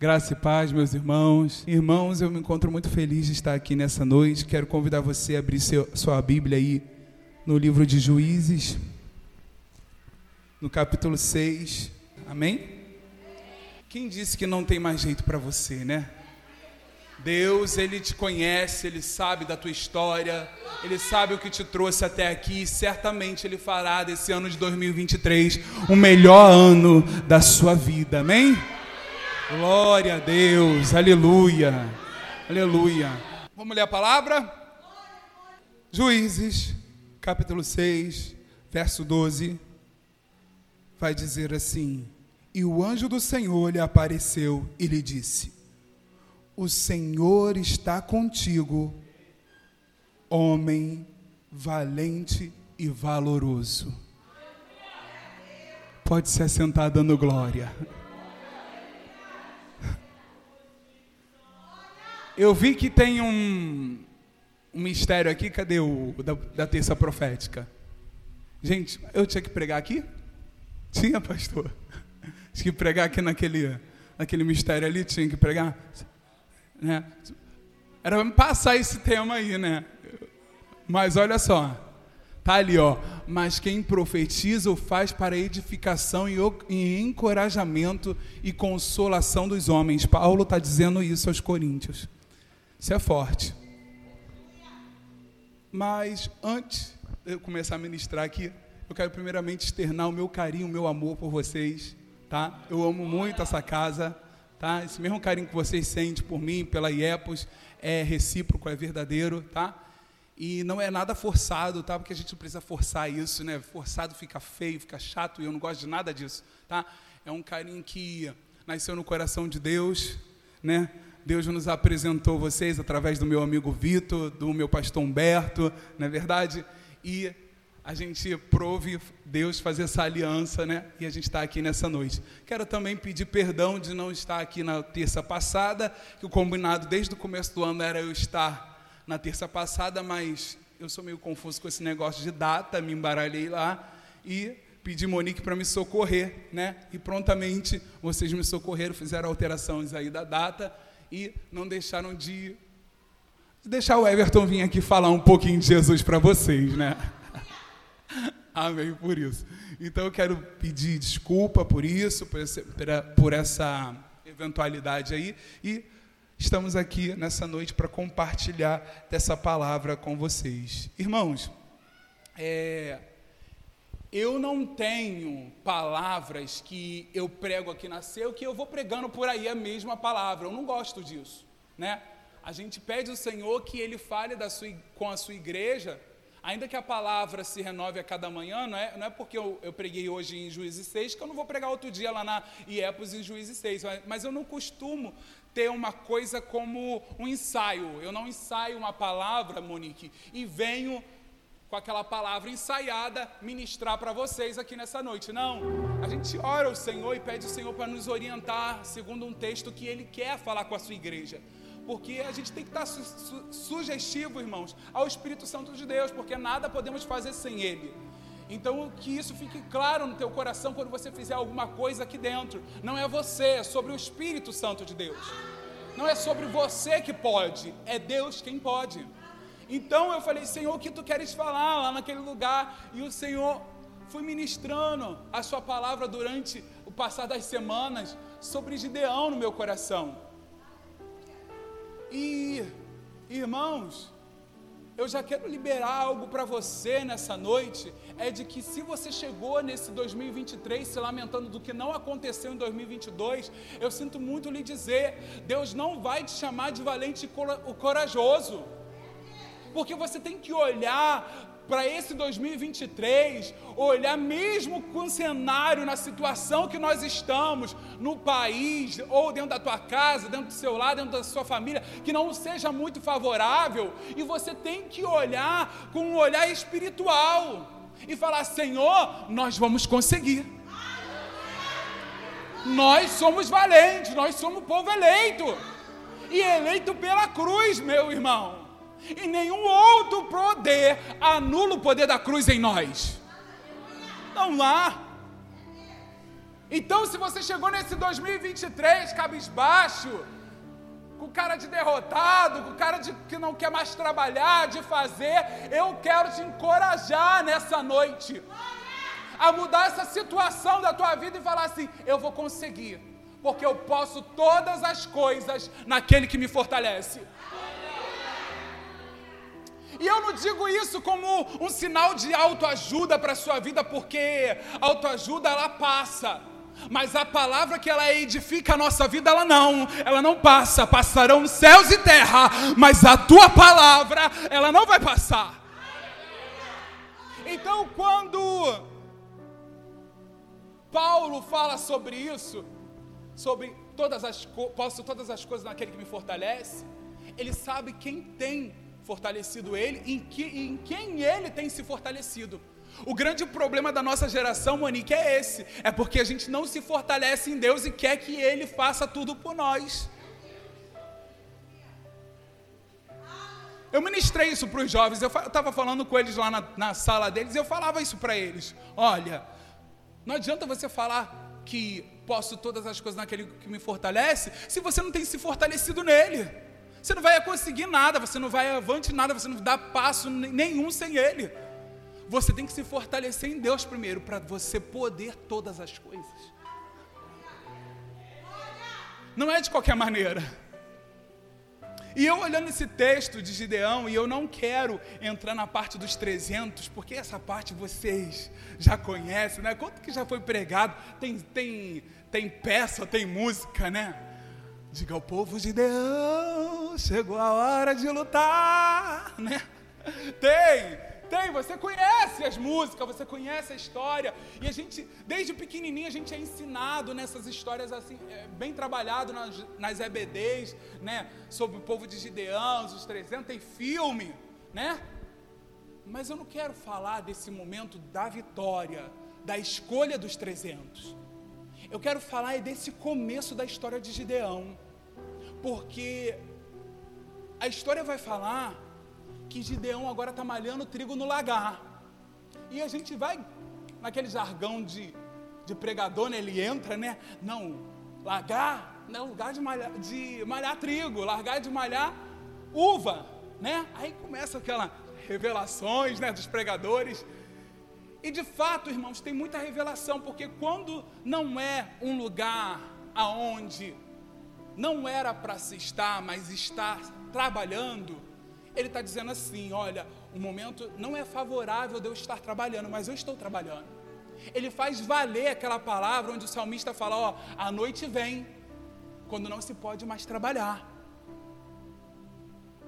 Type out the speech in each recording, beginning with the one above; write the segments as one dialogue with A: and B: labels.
A: Graça e paz, meus irmãos. Irmãos, eu me encontro muito feliz de estar aqui nessa noite. Quero convidar você a abrir seu, sua Bíblia aí no livro de Juízes, no capítulo 6. Amém? Quem disse que não tem mais jeito para você, né? Deus, Ele te conhece, Ele sabe da tua história, Ele sabe o que te trouxe até aqui, e certamente Ele fará desse ano de 2023 o melhor ano da sua vida, amém? Glória a Deus, aleluia, aleluia. Vamos ler a palavra? Juízes, capítulo 6, verso 12, vai dizer assim: E o anjo do Senhor lhe apareceu e lhe disse: O Senhor está contigo, homem valente e valoroso. Pode se assentar dando glória. Eu vi que tem um, um mistério aqui, cadê o da, da terça profética? Gente, eu tinha que pregar aqui? Tinha, pastor? Tinha que pregar aqui naquele, naquele mistério ali, tinha que pregar? Né? Era passar esse tema aí, né? Mas olha só, tá ali, ó. Mas quem profetiza o faz para edificação e encorajamento e consolação dos homens. Paulo está dizendo isso aos Coríntios. Isso é forte. Mas antes de eu começar a ministrar aqui, eu quero primeiramente externar o meu carinho, o meu amor por vocês, tá? Eu amo muito essa casa, tá? Esse mesmo carinho que vocês sentem por mim, pela IEPOS, é recíproco, é verdadeiro, tá? E não é nada forçado, tá? Porque a gente precisa forçar isso, né? Forçado fica feio, fica chato, e eu não gosto de nada disso, tá? É um carinho que nasceu no coração de Deus, né? Deus nos apresentou vocês através do meu amigo Vitor, do meu pastor Humberto, não é verdade? E a gente prove Deus fazer essa aliança, né? E a gente está aqui nessa noite. Quero também pedir perdão de não estar aqui na terça passada, que o combinado desde o começo do ano era eu estar na terça passada, mas eu sou meio confuso com esse negócio de data, me embaralhei lá e pedi Monique para me socorrer, né? E prontamente vocês me socorreram, fizeram alterações aí da data e não deixaram de deixar o Everton vir aqui falar um pouquinho de Jesus para vocês, né? Amém por isso. Então eu quero pedir desculpa por isso, por essa, por essa eventualidade aí e estamos aqui nessa noite para compartilhar dessa palavra com vocês. Irmãos, é, eu não tenho palavras que eu prego aqui na CEU que eu vou pregando por aí a mesma palavra. Eu não gosto disso, né? A gente pede ao Senhor que Ele fale sua, com a sua igreja, ainda que a palavra se renove a cada manhã, não é, não é porque eu, eu preguei hoje em Juízes 6 que eu não vou pregar outro dia lá na IEPOS em Juízes 6, mas eu não costumo ter uma coisa como um ensaio. Eu não ensaio uma palavra, Monique, e venho com aquela palavra ensaiada, ministrar para vocês aqui nessa noite. Não, a gente ora ao Senhor e pede ao Senhor para nos orientar segundo um texto que Ele quer falar com a sua igreja. Porque a gente tem que estar su su sugestivo, irmãos, ao Espírito Santo de Deus, porque nada podemos fazer sem Ele. Então, que isso fique claro no teu coração quando você fizer alguma coisa aqui dentro. Não é você, é sobre o Espírito Santo de Deus. Não é sobre você que pode, é Deus quem pode. Então eu falei, Senhor, o que tu queres falar lá naquele lugar? E o Senhor foi ministrando a sua palavra durante o passar das semanas sobre Gideão no meu coração. E, irmãos, eu já quero liberar algo para você nessa noite, é de que se você chegou nesse 2023 se lamentando do que não aconteceu em 2022, eu sinto muito lhe dizer, Deus não vai te chamar de valente e corajoso porque você tem que olhar para esse 2023, olhar mesmo com o cenário, na situação que nós estamos, no país, ou dentro da tua casa, dentro do seu lar, dentro da sua família, que não seja muito favorável, e você tem que olhar com um olhar espiritual e falar: Senhor, nós vamos conseguir. Nós somos valentes, nós somos povo eleito, e eleito pela cruz, meu irmão e nenhum outro poder anula o poder da cruz em nós. Não há. Então, se você chegou nesse 2023 cabisbaixo, com cara de derrotado, com cara de que não quer mais trabalhar, de fazer, eu quero te encorajar nessa noite a mudar essa situação da tua vida e falar assim: eu vou conseguir, porque eu posso todas as coisas naquele que me fortalece. Não digo isso como um sinal de autoajuda para a sua vida, porque autoajuda ela passa. Mas a palavra que ela edifica a nossa vida, ela não, ela não passa. Passarão céus e terra, mas a tua palavra, ela não vai passar. Então, quando Paulo fala sobre isso, sobre todas as posso todas as coisas naquele que me fortalece, ele sabe quem tem fortalecido ele, em, que, em quem ele tem se fortalecido. O grande problema da nossa geração, Monique, é esse: é porque a gente não se fortalece em Deus e quer que Ele faça tudo por nós. Eu ministrei isso para os jovens, eu estava falando com eles lá na, na sala deles eu falava isso para eles: olha, não adianta você falar que posso todas as coisas naquele que me fortalece, se você não tem se fortalecido nele. Você não vai conseguir nada, você não vai avante nada, você não dá passo nenhum sem ele. Você tem que se fortalecer em Deus primeiro, para você poder todas as coisas. Não é de qualquer maneira. E eu olhando esse texto de Gideão, e eu não quero entrar na parte dos 300, porque essa parte vocês já conhecem, né? Quanto que já foi pregado? Tem, tem, tem peça, tem música, né? Diga ao povo Gideão, chegou a hora de lutar, né? Tem, tem, você conhece as músicas, você conhece a história. E a gente, desde pequenininho, a gente é ensinado nessas histórias assim, é, bem trabalhado nas, nas EBDs, né? Sobre o povo de Gideão, os 300, tem filme, né? Mas eu não quero falar desse momento da vitória, da escolha dos 300. Eu quero falar desse começo da história de Gideão. Porque a história vai falar que Gideão agora está malhando trigo no lagar. E a gente vai naquele jargão de, de pregador, né? Ele entra, né? Não, lagar não é lugar de malhar, de malhar trigo, largar de malhar uva, né? Aí começa aquela revelações, né, dos pregadores. E de fato, irmãos, tem muita revelação, porque quando não é um lugar aonde não era para se estar, mas está trabalhando, ele está dizendo assim: olha, o momento não é favorável de eu estar trabalhando, mas eu estou trabalhando. Ele faz valer aquela palavra onde o salmista fala: ó, a noite vem, quando não se pode mais trabalhar.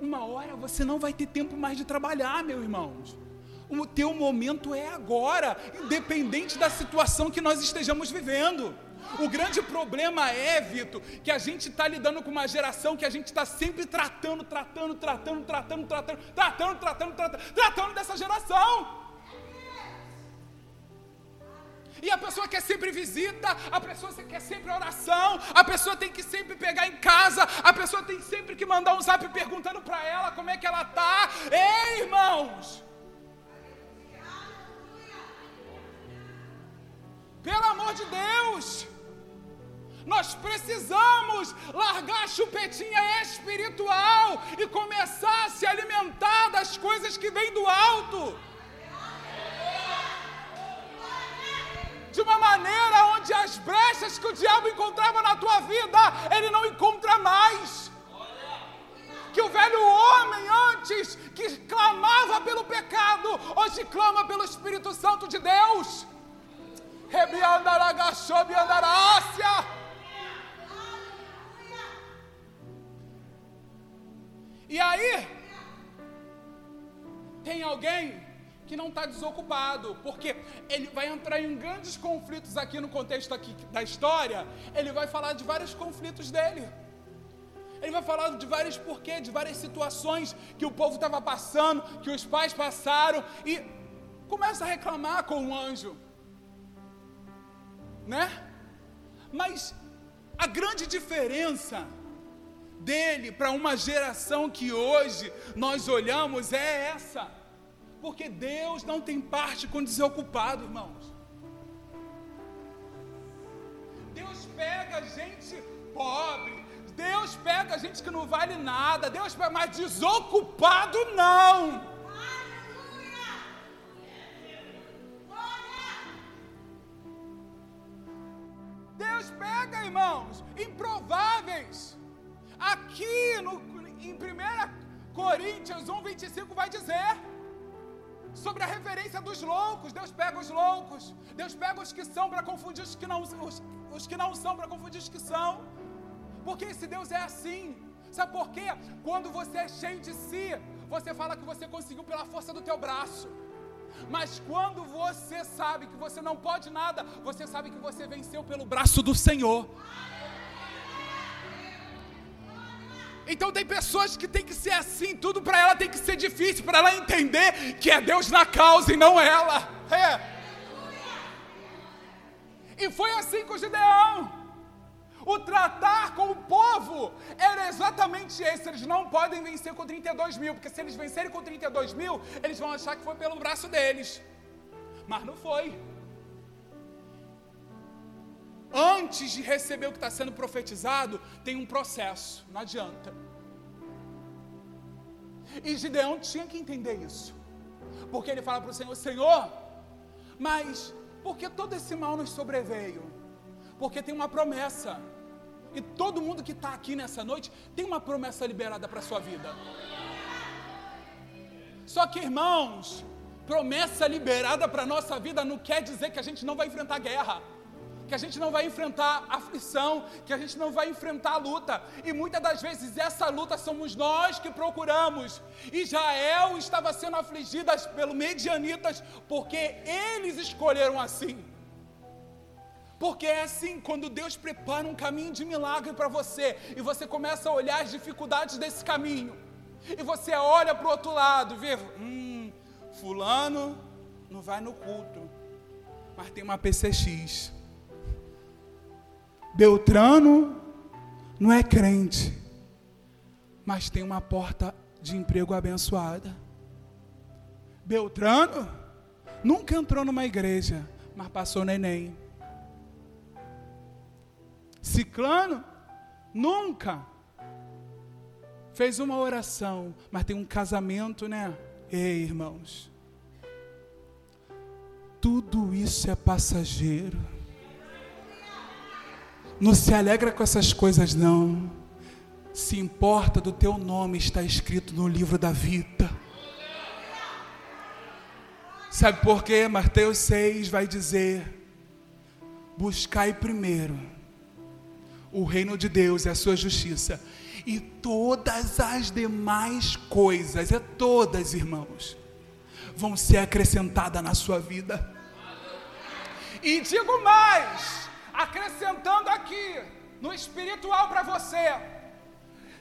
A: Uma hora você não vai ter tempo mais de trabalhar, meu irmãos. O teu momento é agora, independente da situação que nós estejamos vivendo. O grande problema é, Vitor, que a gente está lidando com uma geração que a gente está sempre tratando, tratando, tratando, tratando, tratando, tratando, tratando, tratando, tratando dessa geração. E a pessoa quer sempre visita, a pessoa quer sempre oração, a pessoa tem que sempre pegar em casa, a pessoa tem sempre que mandar um zap perguntando para ela como é que ela tá. Ei, irmãos! Pelo amor de Deus! Nós precisamos largar a chupetinha espiritual e começar a se alimentar das coisas que vêm do alto. De uma maneira onde as brechas que o diabo encontrava na tua vida, ele não encontra mais. Que o velho homem antes que clamava pelo pecado, hoje clama pelo Espírito Santo de Deus. E aí, tem alguém que não está desocupado, porque ele vai entrar em grandes conflitos aqui no contexto aqui da história. Ele vai falar de vários conflitos dele. Ele vai falar de vários porquês, de várias situações que o povo estava passando, que os pais passaram, e começa a reclamar com o anjo, né? Mas a grande diferença dele para uma geração que hoje nós olhamos é essa. Porque Deus não tem parte com desocupado, irmãos. pega gente pobre, Deus pega gente que não vale nada, Deus pega, mas desocupado não. Deus pega, irmãos, improváveis. Aqui no, em 1 Coríntios 1, 25 vai dizer sobre a referência dos loucos. Deus pega os loucos, Deus pega os que são para confundir os que não, os, os que não são para confundir os que são. Porque esse Deus é assim. Sabe por quê? Quando você é cheio de si, você fala que você conseguiu pela força do teu braço. Mas quando você sabe que você não pode nada, você sabe que você venceu pelo braço do Senhor. Então tem pessoas que tem que ser assim, tudo para ela tem que ser difícil, para ela entender que é Deus na causa e não ela. É. E foi assim com Gideão. O tratar com o povo era exatamente esse. Eles não podem vencer com 32 mil, porque se eles vencerem com 32 mil, eles vão achar que foi pelo braço deles. Mas não foi. Antes de receber o que está sendo profetizado, tem um processo, não adianta. E Gideão tinha que entender isso, porque ele fala para o Senhor: Senhor, mas por que todo esse mal nos sobreveio? Porque tem uma promessa. E todo mundo que está aqui nessa noite tem uma promessa liberada para a sua vida. Só que, irmãos, promessa liberada para a nossa vida não quer dizer que a gente não vai enfrentar guerra, que a gente não vai enfrentar aflição, que a gente não vai enfrentar luta. E muitas das vezes essa luta somos nós que procuramos. Israel estava sendo afligida pelo medianitas porque eles escolheram assim. Porque é assim, quando Deus prepara um caminho de milagre para você, e você começa a olhar as dificuldades desse caminho, e você olha para o outro lado, vê, hum, fulano não vai no culto, mas tem uma PCX. Beltrano não é crente, mas tem uma porta de emprego abençoada. Beltrano nunca entrou numa igreja, mas passou no Enem. Ciclano nunca fez uma oração, mas tem um casamento, né? Ei, irmãos. Tudo isso é passageiro. Não se alegra com essas coisas, não. Se importa do teu nome está escrito no livro da vida. Sabe por quê? Mateus 6 vai dizer: buscai primeiro o reino de Deus e a sua justiça, e todas as demais coisas, é todas, irmãos, vão ser acrescentadas na sua vida. E digo mais, acrescentando aqui no espiritual para você,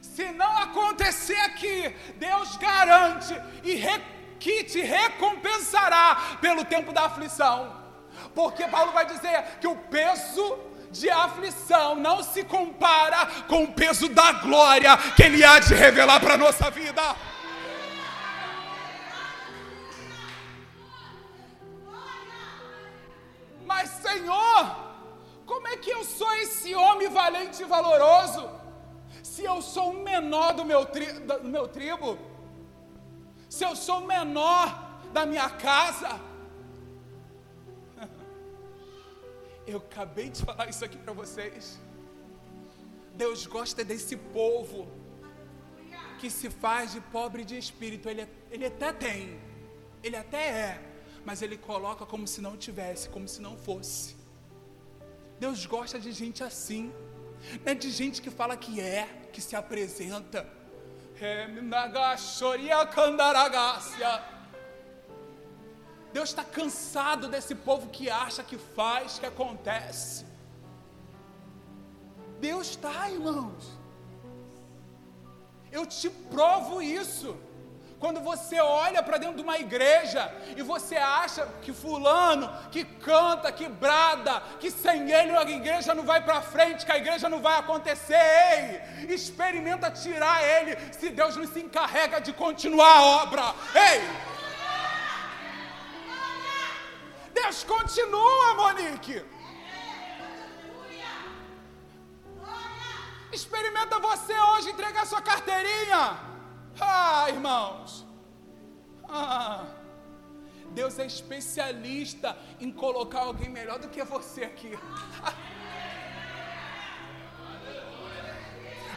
A: se não acontecer aqui, Deus garante e re, que te recompensará pelo tempo da aflição. Porque Paulo vai dizer que o peso de aflição não se compara com o peso da glória que Ele há de revelar para a nossa vida. Mas, Senhor, como é que eu sou esse homem valente e valoroso? Se eu sou o menor do meu, tri, do meu tribo, se eu sou o menor da minha casa, Eu acabei de falar isso aqui para vocês. Deus gosta desse povo que se faz de pobre de espírito. Ele, ele até tem, ele até é, mas ele coloca como se não tivesse, como se não fosse. Deus gosta de gente assim, não é de gente que fala que é, que se apresenta. É, Deus está cansado desse povo que acha, que faz, que acontece. Deus está, irmãos. Eu te provo isso. Quando você olha para dentro de uma igreja e você acha que fulano que canta, que brada, que sem ele a igreja não vai para frente, que a igreja não vai acontecer, ei, experimenta tirar ele, se Deus não se encarrega de continuar a obra. Ei! Deus continua, Monique. Experimenta você hoje entregar sua carteirinha. Ah, irmãos. Ah. Deus é especialista em colocar alguém melhor do que você aqui.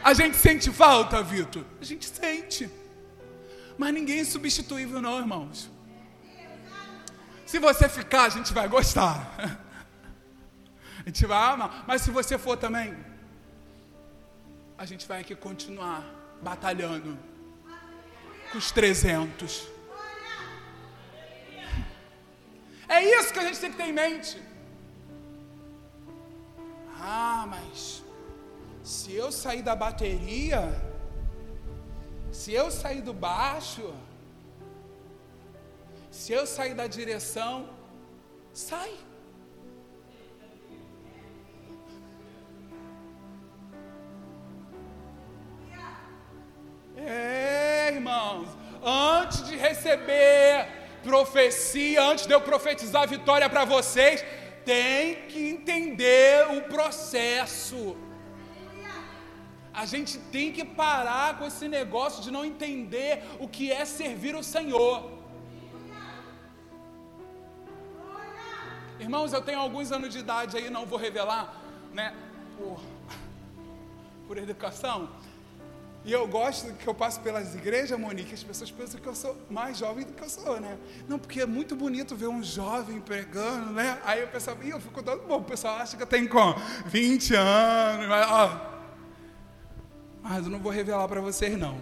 A: A gente sente falta, Vitor? A gente sente. Mas ninguém é substituível, não, irmãos. Se você ficar, a gente vai gostar. A gente vai amar. Mas se você for também, a gente vai aqui continuar batalhando com os 300. É isso que a gente tem que ter em mente. Ah, mas se eu sair da bateria, se eu sair do baixo, se eu sair da direção, sai. É, irmãos, antes de receber profecia, antes de eu profetizar vitória para vocês, tem que entender o processo. A gente tem que parar com esse negócio de não entender o que é servir o Senhor. Irmãos, eu tenho alguns anos de idade aí, não vou revelar, né? Por, por educação. E eu gosto que eu passo pelas igrejas, Monique, as pessoas pensam que eu sou mais jovem do que eu sou, né? Não, porque é muito bonito ver um jovem pregando, né? Aí eu pensava, e eu fico todo bom, o pessoal acha que eu tenho com 20 anos, mas, ó, mas eu não vou revelar para vocês, não.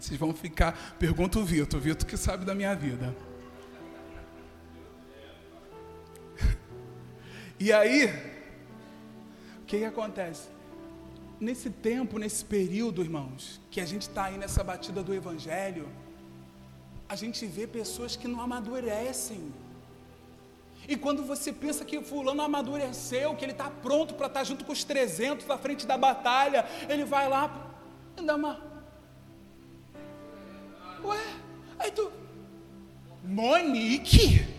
A: Vocês vão ficar. Pergunta o Vitor, o Vitor que sabe da minha vida. E aí, o que, que acontece? Nesse tempo, nesse período, irmãos, que a gente está aí nessa batida do Evangelho, a gente vê pessoas que não amadurecem. E quando você pensa que fulano amadureceu, que ele está pronto para estar tá junto com os 300 na frente da batalha, ele vai lá e dá uma... Ué, aí tu... Monique?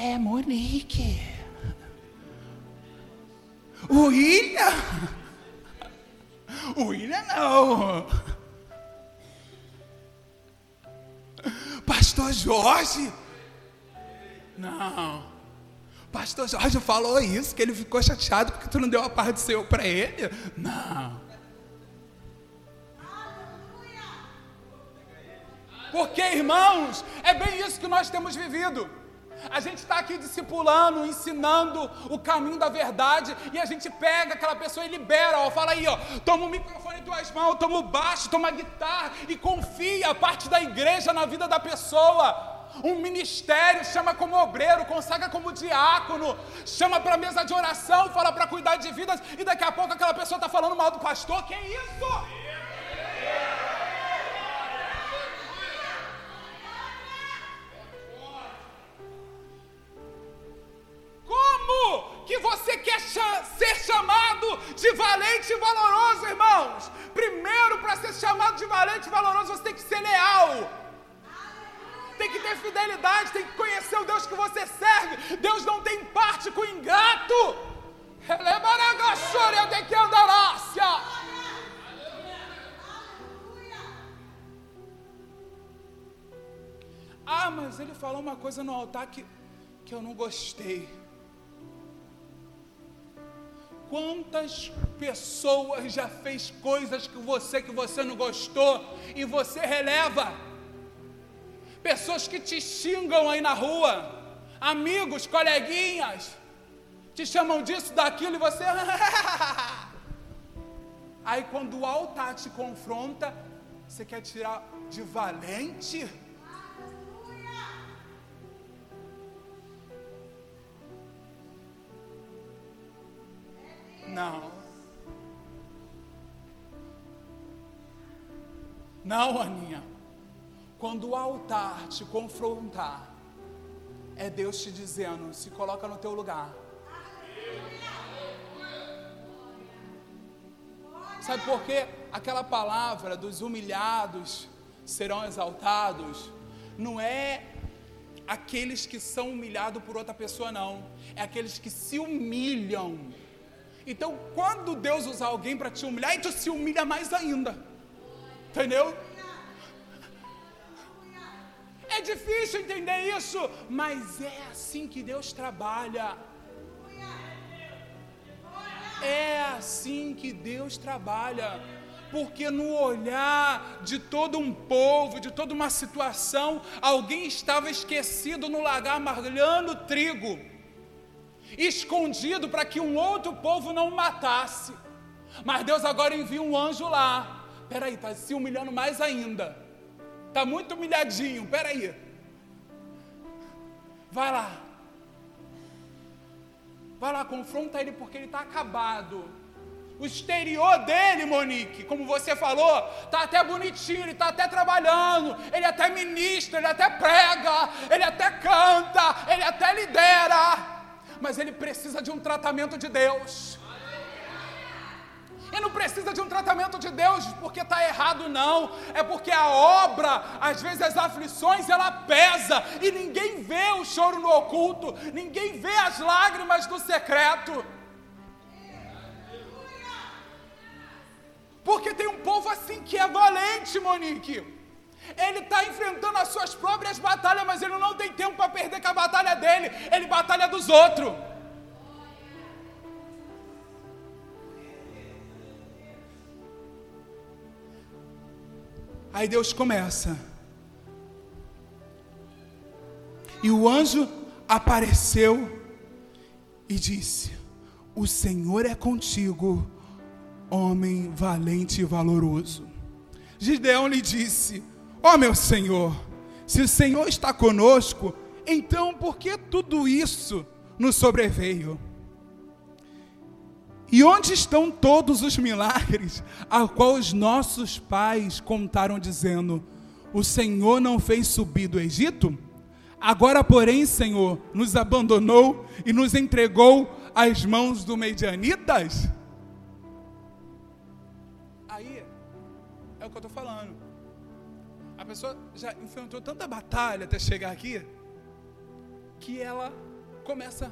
A: É, Monique. O William? O William não. Pastor Jorge? Não. Pastor Jorge falou isso, que ele ficou chateado porque tu não deu a parte do Senhor para ele. Não. Porque, irmãos, é bem isso que nós temos vivido. A gente está aqui discipulando, ensinando o caminho da verdade, e a gente pega aquela pessoa e libera, ó, fala aí, ó, toma o microfone em tuas mãos, toma o baixo, toma a guitarra e confia a parte da igreja na vida da pessoa um ministério, chama como obreiro, consagra como diácono, chama para mesa de oração, fala para cuidar de vidas, e daqui a pouco aquela pessoa está falando mal do pastor. Que isso? De valente e valoroso, irmãos? Primeiro, para ser chamado de valente e valoroso, você tem que ser leal tem que ter fidelidade, tem que conhecer o Deus que você serve. Deus não tem parte com ingrato. Ah, mas ele falou uma coisa no altar que, que eu não gostei. Quantas pessoas já fez coisas que você que você não gostou e você releva? pessoas que te xingam aí na rua, amigos, coleguinhas, te chamam disso, daquilo e você. aí quando o altar te confronta, você quer tirar de valente? Não. Não, Aninha. Quando o altar te confrontar, é Deus te dizendo: se coloca no teu lugar. Sabe por quê? Aquela palavra dos humilhados serão exaltados não é aqueles que são humilhados por outra pessoa, não. É aqueles que se humilham Então, quando Deus usar alguém para te humilhar, e tu se humilha mais ainda. Entendeu? É difícil entender isso, mas é assim que Deus trabalha. É assim que Deus trabalha. Porque no olhar de todo um povo, de toda uma situação, alguém estava esquecido no lagar marlhando trigo, escondido para que um outro povo não o matasse. Mas Deus agora envia um anjo lá. Peraí, está se humilhando mais ainda. Está muito humilhadinho, peraí. Vai lá. Vai lá, confronta ele porque ele está acabado. O exterior dele, Monique, como você falou, tá até bonitinho, ele tá até trabalhando, ele até ministra, ele até prega, ele até canta, ele até lidera. Mas ele precisa de um tratamento de Deus. E não precisa de um tratamento de Deus porque está errado, não. É porque a obra, às vezes as aflições, ela pesa e ninguém vê o choro no oculto, ninguém vê as lágrimas no secreto. Porque tem um povo assim que é valente, Monique. Ele está enfrentando as suas próprias batalhas, mas ele não tem tempo para perder com a batalha dele. Ele batalha dos outros. Aí Deus começa. E o anjo apareceu e disse: O Senhor é contigo homem valente e valoroso. Gideão lhe disse: Ó oh, meu senhor, se o Senhor está conosco, então por que tudo isso nos sobreveio? E onde estão todos os milagres a qual os nossos pais contaram, dizendo: O Senhor não fez subir do Egito? Agora, porém, Senhor, nos abandonou e nos entregou às mãos do Medianitas? o que eu estou falando. A pessoa já enfrentou tanta batalha até chegar aqui, que ela começa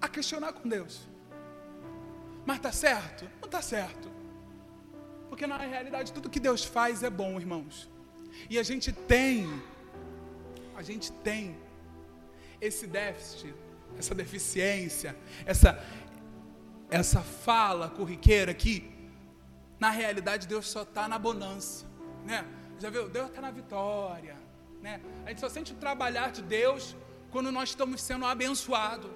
A: a questionar com Deus. Mas está certo? Não está certo. Porque na realidade tudo que Deus faz é bom, irmãos. E a gente tem, a gente tem esse déficit, essa deficiência, essa, essa fala corriqueira que na realidade, Deus só está na bonança, né? Já viu? Deus está na vitória, né? A gente só sente o trabalhar de Deus quando nós estamos sendo abençoados.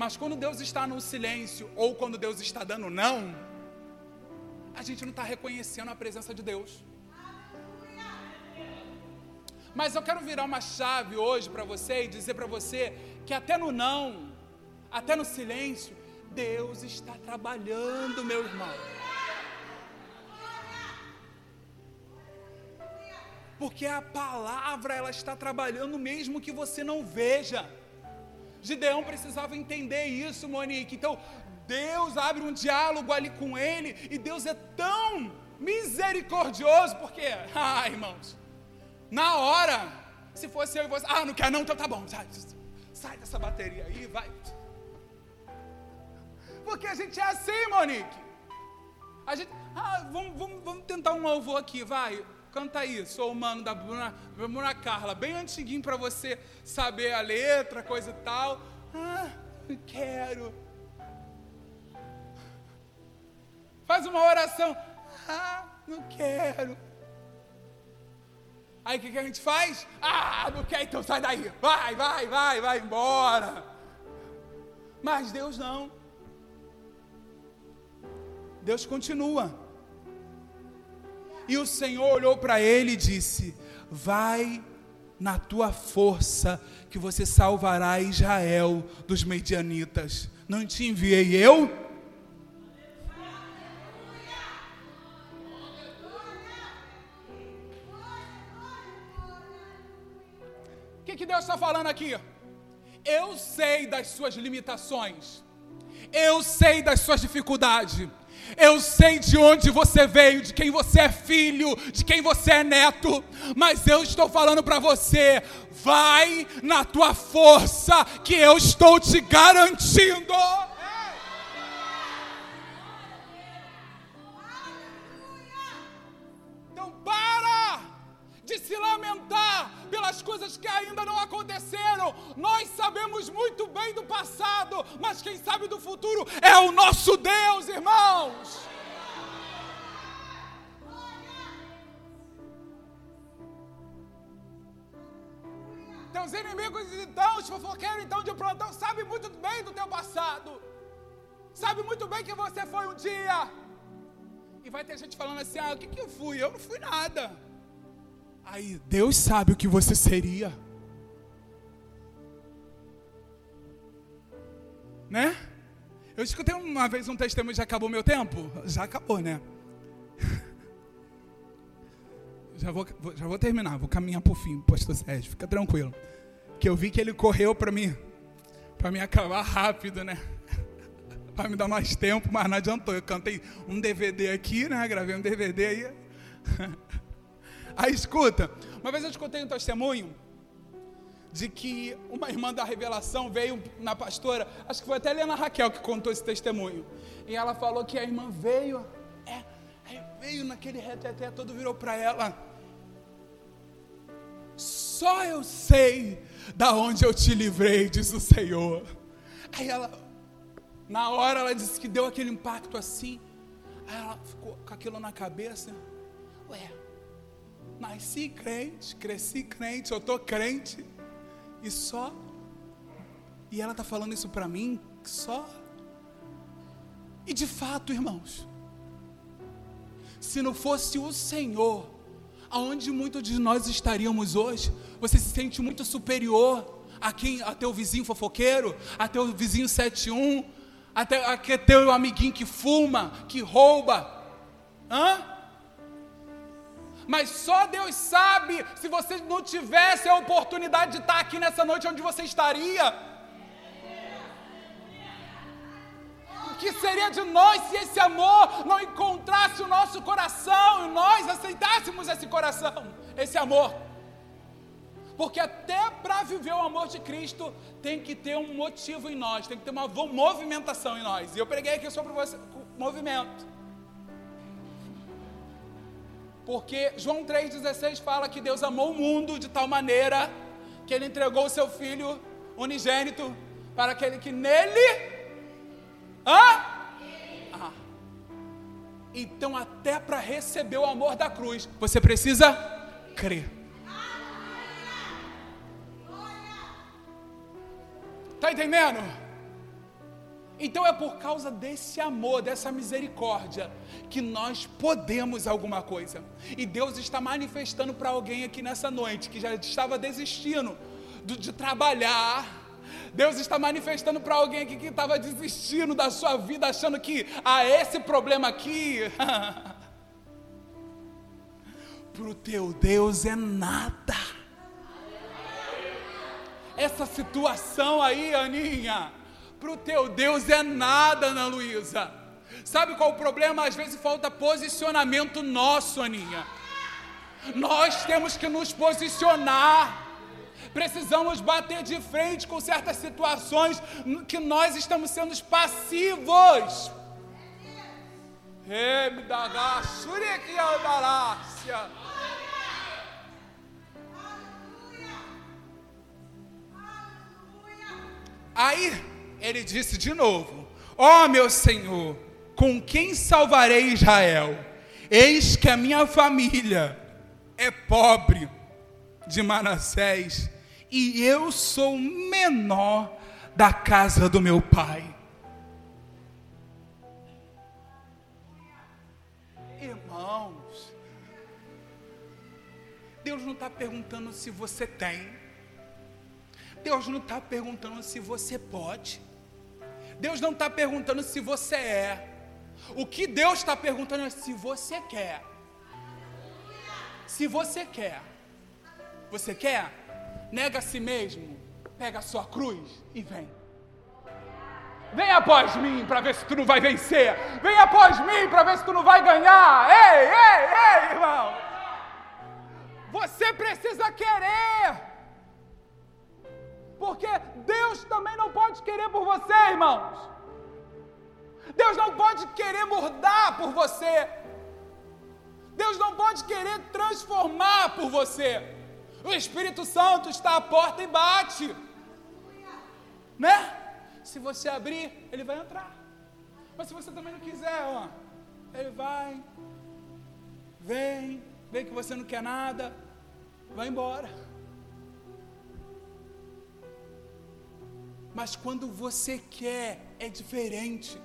A: Mas quando Deus está no silêncio ou quando Deus está dando não, a gente não está reconhecendo a presença de Deus. Mas eu quero virar uma chave hoje para você e dizer para você que até no não, até no silêncio, Deus está trabalhando, meu irmão. Porque a palavra ela está trabalhando mesmo que você não veja. Gideão precisava entender isso, Monique. Então, Deus abre um diálogo ali com ele e Deus é tão misericordioso, porque, ah, irmãos, na hora, se fosse eu e você, ah, não quer não, então tá bom, sai, sai dessa bateria aí, vai. Porque a gente é assim, Monique. A gente, ah, vamos, vamos, vamos tentar um ovo aqui, vai. Canta aí, sou o mano da Bruna, Bruna Carla, bem antiguinho para você saber a letra, coisa e tal. Ah, quero. Faz uma oração. Ah, não quero. Aí o que, que a gente faz? Ah, não quer, então sai daí. Vai, vai, vai, vai embora. Mas Deus não. Deus continua. E o Senhor olhou para ele e disse: Vai na tua força, que você salvará Israel dos medianitas. Não te enviei eu? O que, que Deus está falando aqui? Eu sei das suas limitações, eu sei das suas dificuldades, eu sei de onde você veio, de quem você é filho, de quem você é neto, mas eu estou falando para você: vai na tua força, que eu estou te garantindo. Coisas que ainda não aconteceram. Nós sabemos muito bem do passado, mas quem sabe do futuro é o nosso Deus, irmãos. Teus inimigos, então, os fofoqueiros, então, de plantão, sabem muito bem do teu passado. Sabe muito bem que você foi um dia. E vai ter gente falando assim: ah, o que, que eu fui? Eu não fui nada. Aí, Deus sabe o que você seria. Né? Eu escutei uma vez um testemunho, já acabou meu tempo? Já acabou, né? Já vou, já vou terminar, vou caminhar por fim, pastor Sérgio, fica tranquilo. Que eu vi que ele correu para mim, para me acabar rápido, né? para me dar mais tempo, mas não adiantou. Eu cantei um DVD aqui, né? Gravei um DVD aí. Aí escuta, uma vez eu escutei um testemunho de que uma irmã da revelação veio na pastora, acho que foi até a Helena Raquel que contou esse testemunho. E ela falou que a irmã veio, é, veio naquele reteté todo, virou para ela. Só eu sei da onde eu te livrei, diz o Senhor. Aí ela, na hora ela disse que deu aquele impacto assim. Aí ela ficou com aquilo na cabeça. Ué, nasci crente, cresci crente, eu tô crente. E só. E ela tá falando isso para mim, só. E de fato, irmãos, se não fosse o Senhor, aonde muitos de nós estaríamos hoje? Você se sente muito superior a quem, a teu vizinho fofoqueiro, a teu vizinho 71, até aquele teu amiguinho que fuma, que rouba. Hã? Mas só Deus sabe se você não tivesse a oportunidade de estar aqui nessa noite onde você estaria. O que seria de nós se esse amor não encontrasse o nosso coração e nós aceitássemos esse coração, esse amor? Porque até para viver o amor de Cristo tem que ter um motivo em nós, tem que ter uma movimentação em nós. E eu preguei aqui sobre o movimento. Porque João 3,16 fala que Deus amou o mundo de tal maneira que Ele entregou o seu Filho unigênito para aquele que nele. Hã? Ah. Então, até para receber o amor da cruz, você precisa crer. Está entendendo? Então é por causa desse amor, dessa misericórdia, que nós podemos alguma coisa. E Deus está manifestando para alguém aqui nessa noite que já estava desistindo de, de trabalhar. Deus está manifestando para alguém aqui que estava desistindo da sua vida, achando que, ah, esse problema aqui. para o teu Deus é nada essa situação aí, Aninha, para o teu Deus é nada, Ana Luísa. Sabe qual o problema? Às vezes falta posicionamento nosso, Aninha. Nós temos que nos posicionar. Precisamos bater de frente com certas situações que nós estamos sendo passivos. Aí ele disse de novo: Ó oh, meu Senhor, com quem salvarei Israel? Eis que a minha família é pobre de Manassés e eu sou menor da casa do meu pai. Irmãos, Deus não está perguntando se você tem. Deus não está perguntando se você pode. Deus não está perguntando se você é. O que Deus está perguntando é se você quer. Se você quer. Você quer? Nega a si mesmo. Pega a sua cruz e vem. Vem após mim para ver se tu não vai vencer. Vem após mim para ver se tu não vai ganhar. Ei, ei, ei, irmão. Você precisa querer. Porque Deus também não pode querer por você, irmãos. Deus não pode querer mudar por você. Deus não pode querer transformar por você. O Espírito Santo está à porta e bate. Né? Se você abrir, ele vai entrar. Mas se você também não quiser, ó, ele vai, vem, vê que você não quer nada, vai embora. Mas quando você quer, é diferente.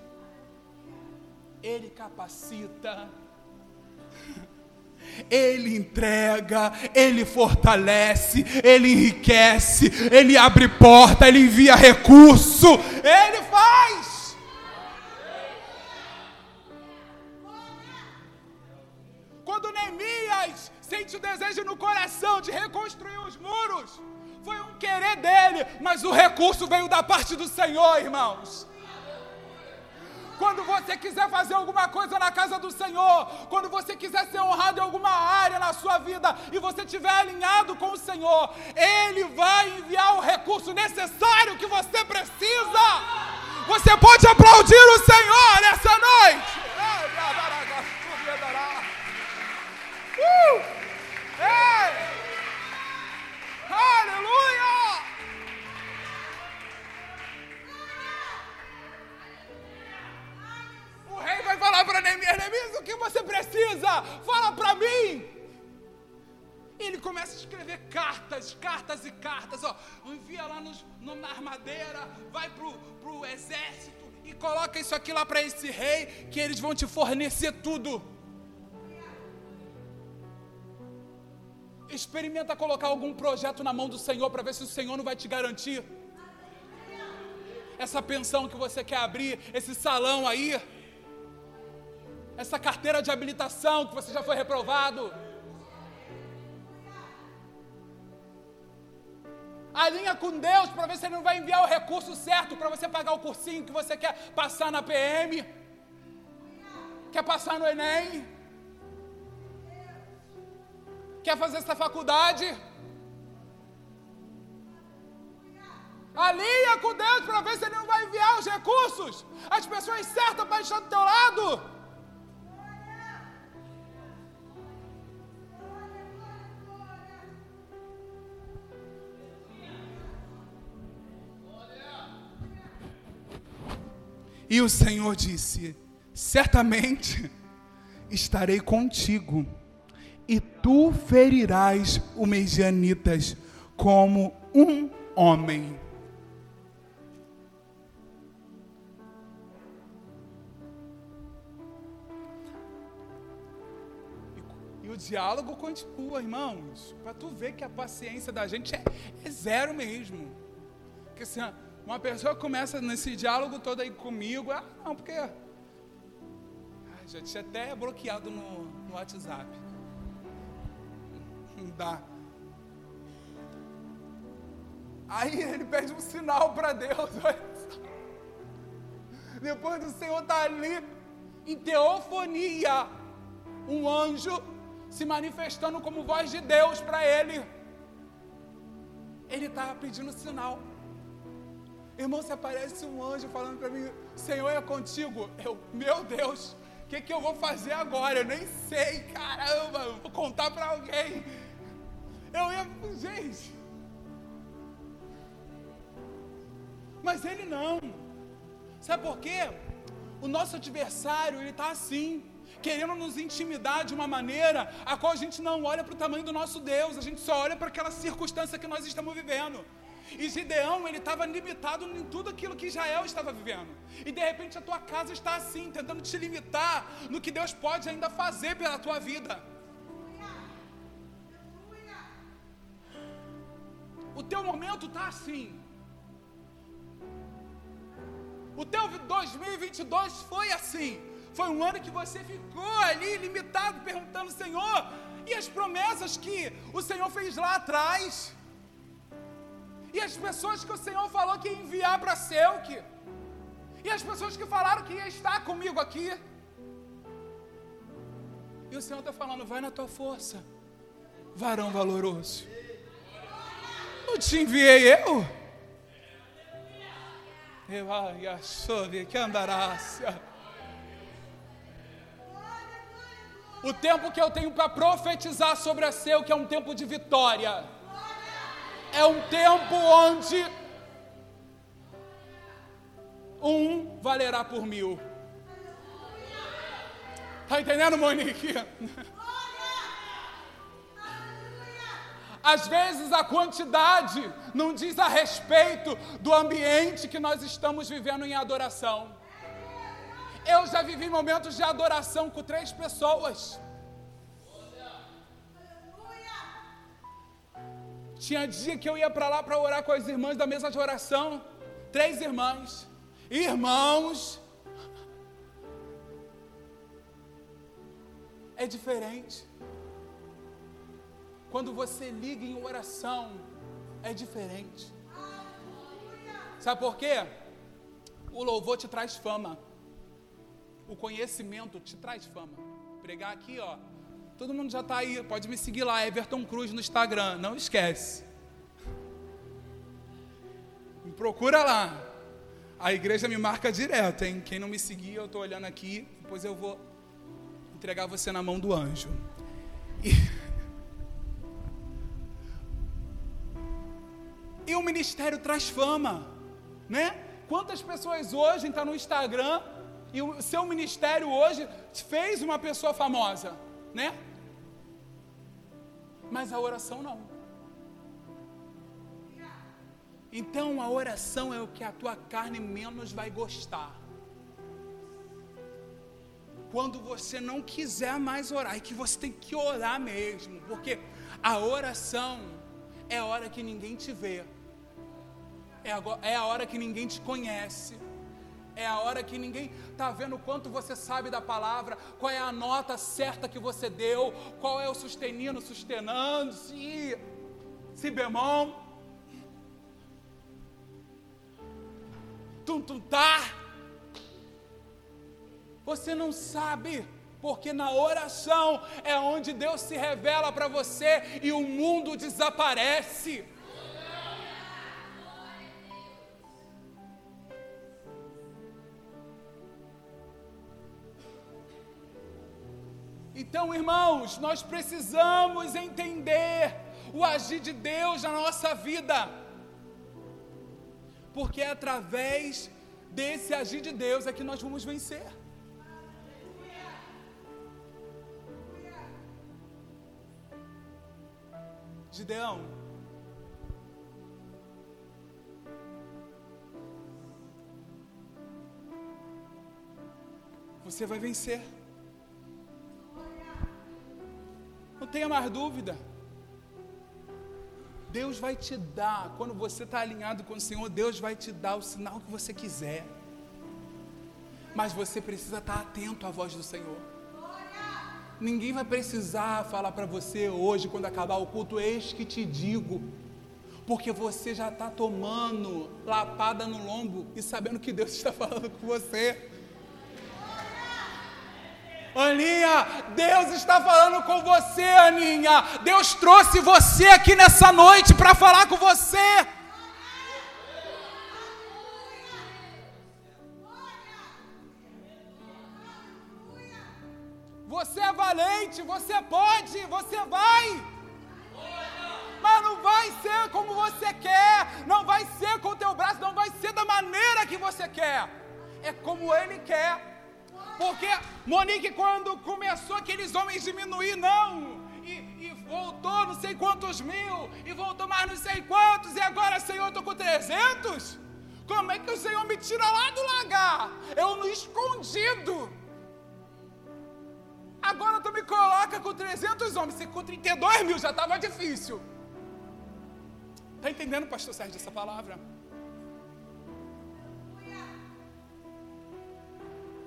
A: Ele capacita, Ele entrega, Ele fortalece, Ele enriquece, Ele abre porta, Ele envia recurso, Ele faz. Quando Neemias sente o desejo no coração de reconstruir os muros, querer dele, mas o recurso veio da parte do Senhor, irmãos. Quando você quiser fazer alguma coisa na casa do Senhor, quando você quiser ser honrado em alguma área na sua vida e você estiver alinhado com o Senhor, Ele vai enviar o recurso necessário que você precisa. Você pode aplaudir o Senhor nessa noite. Uh! O que você precisa? Fala para mim. Ele começa a escrever cartas, cartas e cartas. Ó, envia lá nos, no, na armadeira, vai para o exército e coloca isso aqui lá para esse rei, que eles vão te fornecer tudo. Experimenta colocar algum projeto na mão do Senhor para ver se o Senhor não vai te garantir. Essa pensão que você quer abrir, esse salão aí, essa carteira de habilitação que você já foi reprovado. Alinha com Deus para ver se Ele não vai enviar o recurso certo para você pagar o cursinho que você quer passar na PM, quer passar no Enem. Quer fazer essa faculdade? Alinha com Deus para ver se Ele não vai enviar os recursos, as pessoas certas para estar do teu lado. E o Senhor disse: Certamente estarei contigo e tu ferirás o Medianitas como um homem. E, o diálogo continua, irmãos, para tu ver que a paciência da gente é, é zero mesmo. Porque assim, uma pessoa começa nesse diálogo todo aí comigo, ah, não, porque ah, já tinha até bloqueado no, no WhatsApp não dá. Aí ele pede um sinal para Deus. Depois do Senhor estar tá ali em teofonia, um anjo se manifestando como voz de Deus para ele. Ele estava pedindo sinal. Irmão, se aparece um anjo falando para mim, Senhor é contigo. Eu, meu Deus, o que, que eu vou fazer agora? Eu nem sei, caramba, vou contar para alguém. Eu ia, gente. Mas ele não. Sabe por quê? O nosso adversário, ele está assim, querendo nos intimidar de uma maneira a qual a gente não olha para o tamanho do nosso Deus, a gente só olha para aquela circunstância que nós estamos vivendo. E Gideão, ele estava limitado em tudo aquilo que Israel estava vivendo. E de repente a tua casa está assim, tentando te limitar no que Deus pode ainda fazer pela tua vida. O teu momento está assim. O teu 2022 foi assim. Foi um ano que você ficou ali limitado, perguntando, Senhor, e as promessas que o Senhor fez lá atrás? E as pessoas que o Senhor falou que ia enviar para Selk? E as pessoas que falaram que ia estar comigo aqui? E o Senhor está falando, vai na tua força, varão valoroso. Não te enviei eu? Eu ai, achove que andarácia. O tempo que eu tenho para profetizar sobre a seu, que é um tempo de vitória. É um tempo onde um valerá por mil. Tá entendendo, Monique? Às vezes a quantidade não diz a respeito do ambiente que nós estamos vivendo em adoração. Eu já vivi momentos de adoração com três pessoas. Tinha dia que eu ia para lá para orar com as irmãs da mesa de oração. Três irmãs. Irmãos. É diferente. Quando você liga em oração, é diferente. Sabe por quê? O louvor te traz fama. O conhecimento te traz fama. Pregar aqui, ó. Todo mundo já está aí. Pode me seguir lá, Everton Cruz no Instagram. Não esquece. Me procura lá. A igreja me marca direto, hein? Quem não me seguir, eu estou olhando aqui. Depois eu vou entregar você na mão do anjo. E... E o ministério traz fama, né? Quantas pessoas hoje estão no Instagram e o seu ministério hoje fez uma pessoa famosa, né? Mas a oração não. Então a oração é o que a tua carne menos vai gostar. Quando você não quiser mais orar, e que você tem que orar mesmo, porque a oração é a hora que ninguém te vê, é é a hora que ninguém te conhece, é a hora que ninguém está vendo quanto você sabe da palavra, qual é a nota certa que você deu, qual é o sustenido, sustenando, si, si bemol, tum tum tá. Você não sabe, porque na oração é onde Deus se revela para você e o mundo desaparece. Então, irmãos, nós precisamos entender o agir de Deus na nossa vida, porque é através desse agir de Deus é que nós vamos vencer. Gideão, você vai vencer. Tenha mais dúvida. Deus vai te dar, quando você está alinhado com o Senhor, Deus vai te dar o sinal que você quiser. Mas você precisa estar tá atento à voz do Senhor. Ninguém vai precisar falar para você hoje, quando acabar o culto, eis que te digo. Porque você já está tomando lapada no lombo e sabendo que Deus está falando com você. Aninha, Deus está falando com você, Aninha. Deus trouxe você aqui nessa noite para falar com você. Você é valente, você pode, você vai. Mas não vai ser como você quer, não vai ser com o teu braço, não vai ser da maneira que você quer. É como ele quer. Porque Monique, quando começou aqueles homens diminuir, não. E, e, voltou não sei quantos mil, e voltou mais não sei quantos, e agora, Senhor, estou com 300? Como é que o Senhor me tira lá do lagar? Eu no escondido. Agora tu me coloca com 300 homens, se com 32 mil já estava difícil. Está entendendo, pastor Sérgio, essa palavra?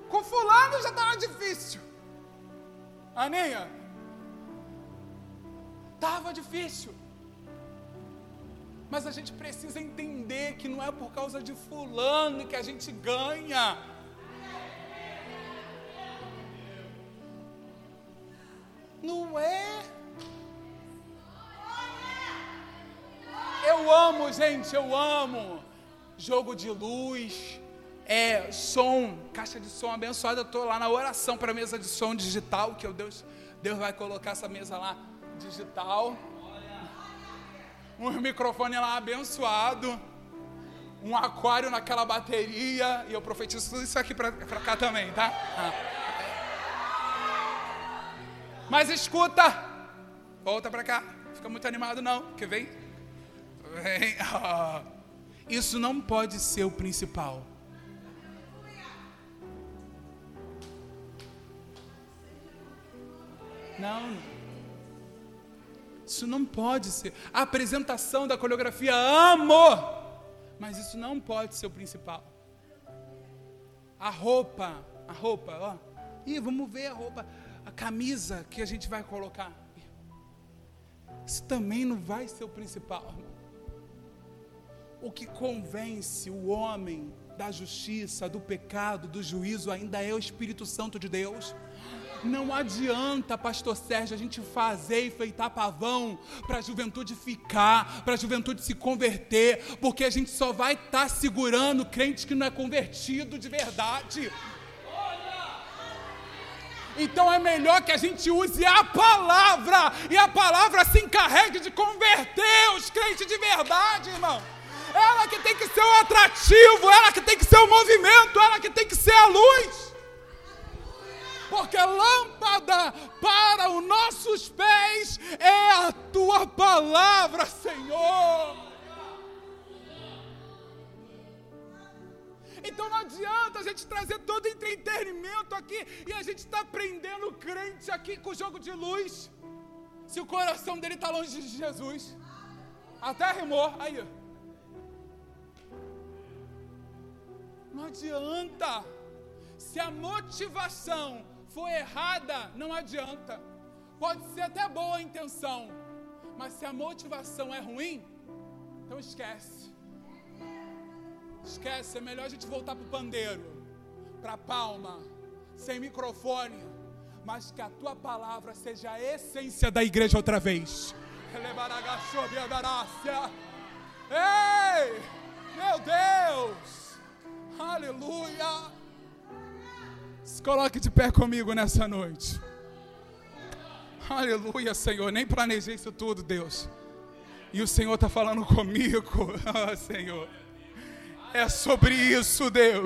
A: Com fulano já estava difícil. Aninha, estava difícil. Mas a gente precisa entender que não é por causa de fulano que a gente ganha. Não é. Eu amo, gente, eu amo. Jogo de luz, é, som, caixa de som abençoada. Eu estou lá na oração para a mesa de som digital, que Deus, Deus vai colocar essa mesa lá digital. um microfone lá abençoado, um aquário naquela bateria, e eu profetizo tudo isso aqui pra cá também, tá? Ah. Mas escuta, volta pra cá, fica muito animado não, que vem, vem, ah. isso não pode ser o principal. Não. Isso não pode ser. A apresentação da coreografia, amo! Mas isso não pode ser o principal. A roupa, a roupa, ó. Ih, vamos ver a roupa, a camisa que a gente vai colocar. Isso também não vai ser o principal. O que convence o homem da justiça, do pecado, do juízo ainda é o Espírito Santo de Deus. Não adianta, pastor Sérgio, a gente fazer e feitar pavão para a juventude ficar, para a juventude se converter, porque a gente só vai estar tá segurando crente que não é convertido de verdade. Então é melhor que a gente use a palavra e a palavra se encarregue de converter os crentes de verdade, irmão. Ela que tem que ser o atrativo, ela que tem que ser o movimento, ela que tem que ser a luz porque lâmpada para os nossos pés é a tua palavra, Senhor. Então não adianta a gente trazer todo entretenimento aqui e a gente está prendendo o crente aqui com o jogo de luz, se o coração dele está longe de Jesus. Até rimou, aí. Não adianta. Se a motivação for errada, não adianta. Pode ser até boa a intenção, mas se a motivação é ruim, então esquece. Esquece, é melhor a gente voltar para o pandeiro, para a palma, sem microfone, mas que a tua palavra seja a essência da igreja outra vez. Ei, meu Deus, aleluia. Se coloque de pé comigo nessa noite. Aleluia, Senhor. Nem planejei isso tudo, Deus. E o Senhor está falando comigo, oh, Senhor. É sobre isso, Deus.